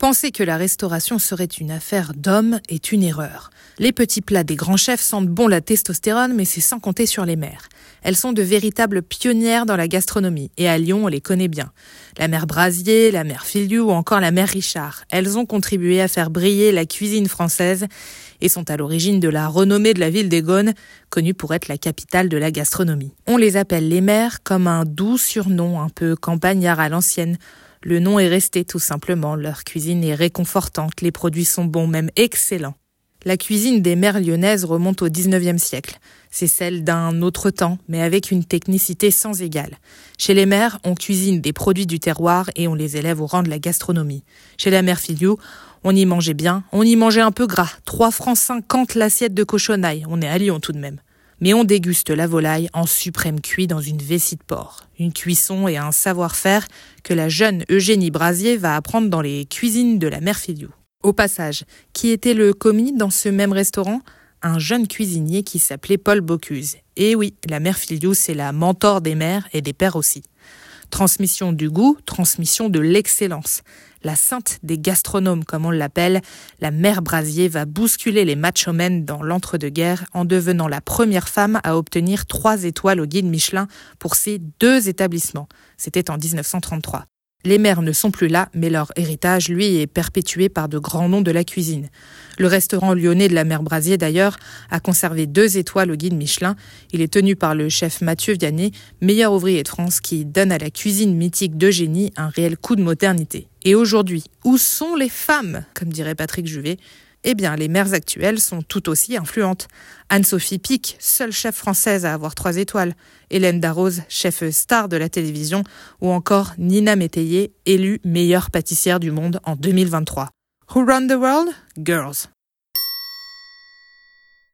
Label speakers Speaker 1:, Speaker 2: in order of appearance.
Speaker 1: Penser que la restauration serait une affaire d'hommes est une erreur. Les petits plats des grands chefs sentent bon la testostérone, mais c'est sans compter sur les mères. Elles sont de véritables pionnières dans la gastronomie, et à Lyon, on les connaît bien. La mère Brasier, la mère Filiou ou encore la mère Richard. Elles ont contribué à faire briller la cuisine française et sont à l'origine de la renommée de la ville des Gaunes, connue pour être la capitale de la gastronomie. On les appelle les mères comme un doux surnom un peu campagnard à l'ancienne. Le nom est resté tout simplement, leur cuisine est réconfortante, les produits sont bons, même excellents. La cuisine des mères lyonnaises remonte au XIXe siècle. C'est celle d'un autre temps, mais avec une technicité sans égale. Chez les mères, on cuisine des produits du terroir et on les élève au rang de la gastronomie. Chez la mère Filiou, on y mangeait bien, on y mangeait un peu gras. 3 francs 50 l'assiette de cochonaille. On est à Lyon tout de même mais on déguste la volaille en suprême cuit dans une vessie de porc. Une cuisson et un savoir-faire que la jeune Eugénie Brasier va apprendre dans les cuisines de la mère Filiou. Au passage, qui était le commis dans ce même restaurant? Un jeune cuisinier qui s'appelait Paul Bocuse. Et oui, la mère Filiou, c'est la mentor des mères et des pères aussi. Transmission du goût, transmission de l'excellence. La sainte des gastronomes, comme on l'appelle, la mère Brasier va bousculer les machomènes dans l'entre-deux-guerres en devenant la première femme à obtenir trois étoiles au guide Michelin pour ces deux établissements. C'était en 1933. Les mères ne sont plus là, mais leur héritage, lui, est perpétué par de grands noms de la cuisine. Le restaurant lyonnais de la mère Brasier, d'ailleurs, a conservé deux étoiles au guide Michelin. Il est tenu par le chef Mathieu Vianney, meilleur ouvrier de France, qui donne à la cuisine mythique d'Eugénie un réel coup de modernité. Et aujourd'hui, où sont les femmes, comme dirait Patrick Juvet eh bien, les mères actuelles sont tout aussi influentes. Anne-Sophie Pic, seule chef française à avoir trois étoiles. Hélène Darroze, chef star de la télévision. Ou encore Nina Métayer, élue meilleure pâtissière du monde en 2023. Who run the world? Girls.